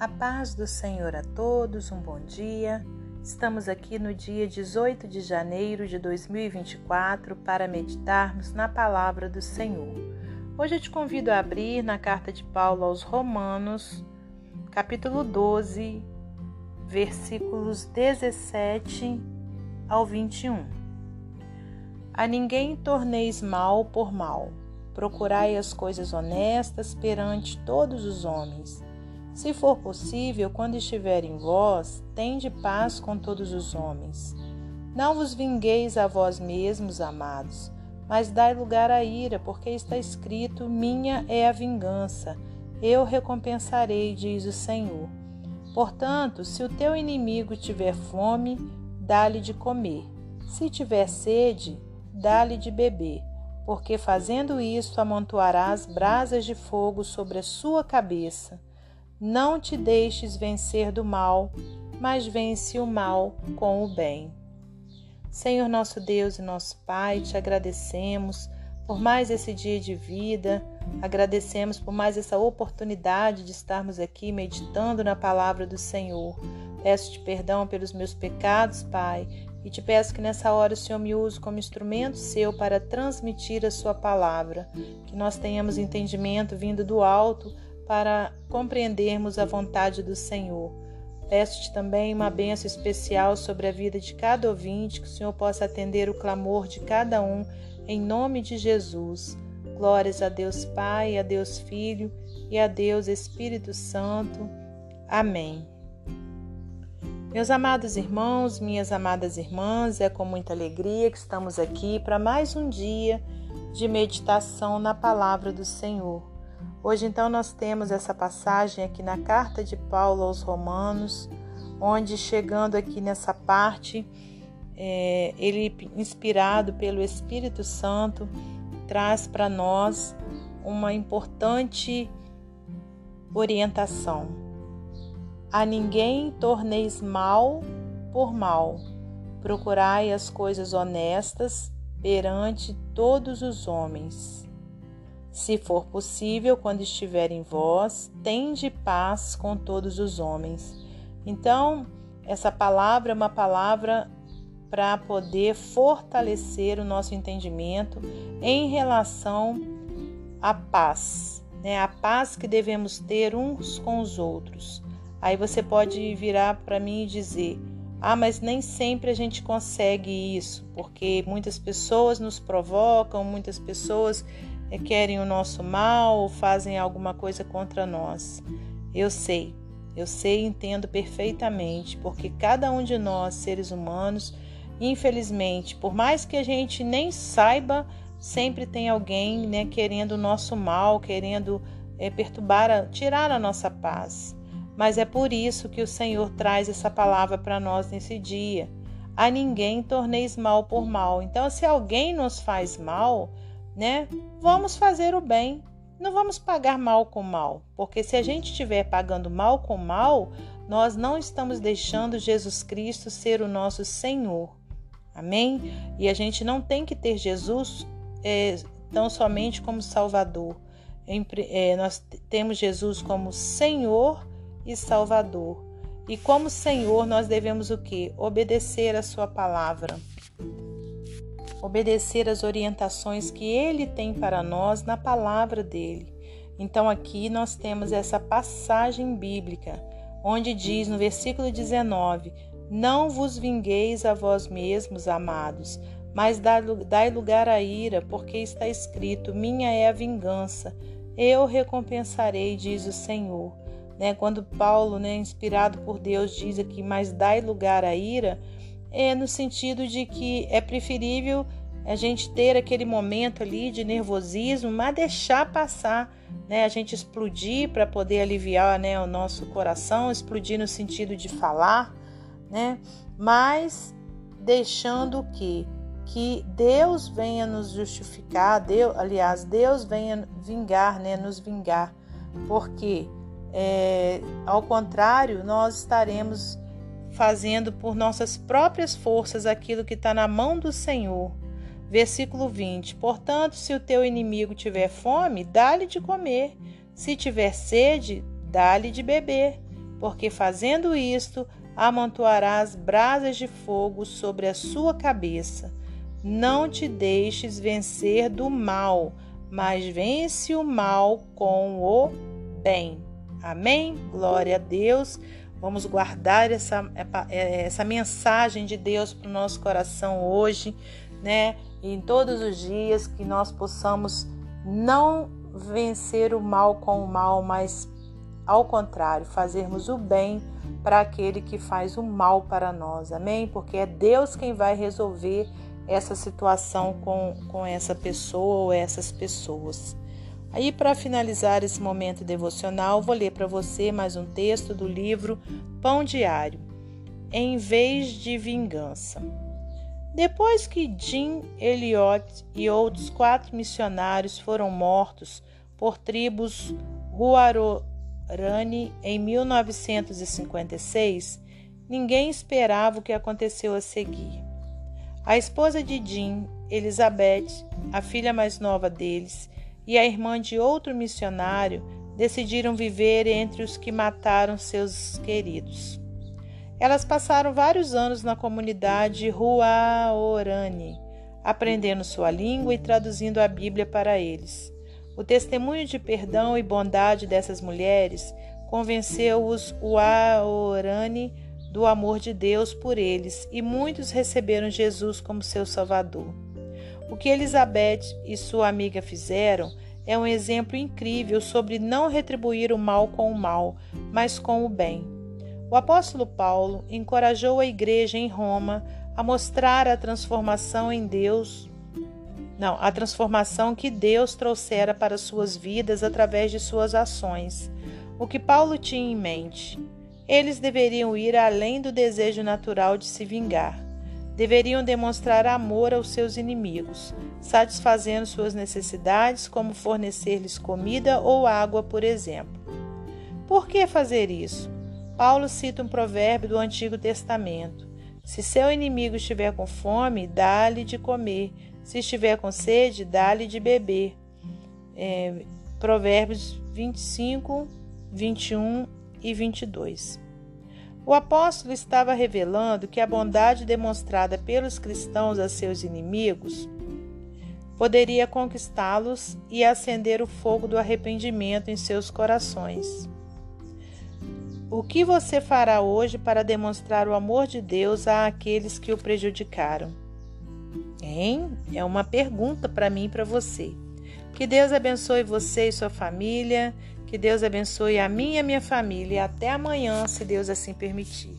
A paz do Senhor a todos, um bom dia. Estamos aqui no dia 18 de janeiro de 2024 para meditarmos na palavra do Senhor. Hoje eu te convido a abrir na carta de Paulo aos Romanos, capítulo 12, versículos 17 ao 21. A ninguém torneis mal por mal. Procurai as coisas honestas perante todos os homens se for possível, quando estiver em vós, tende paz com todos os homens. Não vos vingueis a vós mesmos, amados, mas dai lugar à ira, porque está escrito: Minha é a vingança, eu recompensarei, diz o Senhor. Portanto, se o teu inimigo tiver fome, dá-lhe de comer. Se tiver sede, dá-lhe de beber, porque fazendo isso amontoarás brasas de fogo sobre a sua cabeça. Não te deixes vencer do mal, mas vence o mal com o bem. Senhor nosso Deus e nosso Pai, te agradecemos por mais esse dia de vida, agradecemos por mais essa oportunidade de estarmos aqui meditando na palavra do Senhor. Peço-te perdão pelos meus pecados, Pai, e te peço que nessa hora o Senhor me use como instrumento seu para transmitir a sua palavra, que nós tenhamos entendimento vindo do alto para compreendermos a vontade do Senhor. Peço-te também uma benção especial sobre a vida de cada ouvinte, que o Senhor possa atender o clamor de cada um, em nome de Jesus. Glórias a Deus Pai, a Deus Filho e a Deus Espírito Santo. Amém. Meus amados irmãos, minhas amadas irmãs, é com muita alegria que estamos aqui para mais um dia de meditação na palavra do Senhor. Hoje, então, nós temos essa passagem aqui na carta de Paulo aos Romanos, onde, chegando aqui nessa parte, é, ele, inspirado pelo Espírito Santo, traz para nós uma importante orientação. A ninguém torneis mal por mal, procurai as coisas honestas perante todos os homens. Se for possível, quando estiver em vós, tende paz com todos os homens. Então, essa palavra é uma palavra para poder fortalecer o nosso entendimento em relação à paz, né? A paz que devemos ter uns com os outros. Aí você pode virar para mim e dizer: "Ah, mas nem sempre a gente consegue isso, porque muitas pessoas nos provocam, muitas pessoas é, querem o nosso mal ou fazem alguma coisa contra nós. Eu sei, eu sei e entendo perfeitamente, porque cada um de nós, seres humanos, infelizmente, por mais que a gente nem saiba, sempre tem alguém né, querendo o nosso mal, querendo é, perturbar, tirar a nossa paz. Mas é por isso que o Senhor traz essa palavra para nós nesse dia. A ninguém torneis mal por mal. Então, se alguém nos faz mal, né? Vamos fazer o bem. Não vamos pagar mal com mal, porque se a gente estiver pagando mal com mal, nós não estamos deixando Jesus Cristo ser o nosso Senhor. Amém? E a gente não tem que ter Jesus é, tão somente como Salvador. É, nós temos Jesus como Senhor e Salvador. E como Senhor, nós devemos o que? Obedecer a Sua palavra obedecer às orientações que ele tem para nós na palavra dele. Então aqui nós temos essa passagem bíblica, onde diz no versículo 19: Não vos vingueis a vós mesmos, amados, mas dai lugar à ira, porque está escrito: Minha é a vingança, eu recompensarei, diz o Senhor. Né? Quando Paulo, né, inspirado por Deus, diz aqui: Mas dai lugar à ira é no sentido de que é preferível a gente ter aquele momento ali de nervosismo, mas deixar passar, né? A gente explodir para poder aliviar, né, o nosso coração, explodir no sentido de falar, né? Mas deixando que que Deus venha nos justificar, Deus, aliás, Deus venha vingar, né, nos vingar, porque é, ao contrário, nós estaremos fazendo por nossas próprias forças aquilo que está na mão do Senhor. Versículo 20: Portanto, se o teu inimigo tiver fome, dá-lhe de comer, se tiver sede, dá-lhe de beber, porque fazendo isto, amontoarás brasas de fogo sobre a sua cabeça. Não te deixes vencer do mal, mas vence o mal com o bem. Amém? Glória a Deus. Vamos guardar essa, essa mensagem de Deus para o nosso coração hoje, né? E em todos os dias que nós possamos não vencer o mal com o mal, mas ao contrário, fazermos o bem para aquele que faz o mal para nós. Amém? Porque é Deus quem vai resolver essa situação com, com essa pessoa ou essas pessoas. Aí, para finalizar esse momento devocional, vou ler para você mais um texto do livro Pão Diário, Em Vez de Vingança. Depois que Jim Elliot e outros quatro missionários foram mortos por tribos Guarani em 1956, ninguém esperava o que aconteceu a seguir. A esposa de Jim, Elizabeth, a filha mais nova deles, e a irmã de outro missionário decidiram viver entre os que mataram seus queridos. Elas passaram vários anos na comunidade Ruaorani, aprendendo sua língua e traduzindo a Bíblia para eles. O testemunho de perdão e bondade dessas mulheres convenceu os Uaorani do amor de Deus por eles e muitos receberam Jesus como seu Salvador. O que Elizabeth e sua amiga fizeram é um exemplo incrível sobre não retribuir o mal com o mal, mas com o bem. O apóstolo Paulo encorajou a igreja em Roma a mostrar a transformação em Deus, não, a transformação que Deus trouxera para suas vidas através de suas ações. O que Paulo tinha em mente? Eles deveriam ir além do desejo natural de se vingar deveriam demonstrar amor aos seus inimigos, satisfazendo suas necessidades, como fornecer-lhes comida ou água, por exemplo. Por que fazer isso? Paulo cita um provérbio do Antigo Testamento: Se seu inimigo estiver com fome, dá-lhe de comer, se estiver com sede, dá-lhe de beber. É, provérbios 25, 21 e 22. O apóstolo estava revelando que a bondade demonstrada pelos cristãos a seus inimigos poderia conquistá-los e acender o fogo do arrependimento em seus corações. O que você fará hoje para demonstrar o amor de Deus àqueles que o prejudicaram? Hein? É uma pergunta para mim e para você. Que Deus abençoe você e sua família que Deus abençoe a mim e a minha família. Até amanhã, se Deus assim permitir.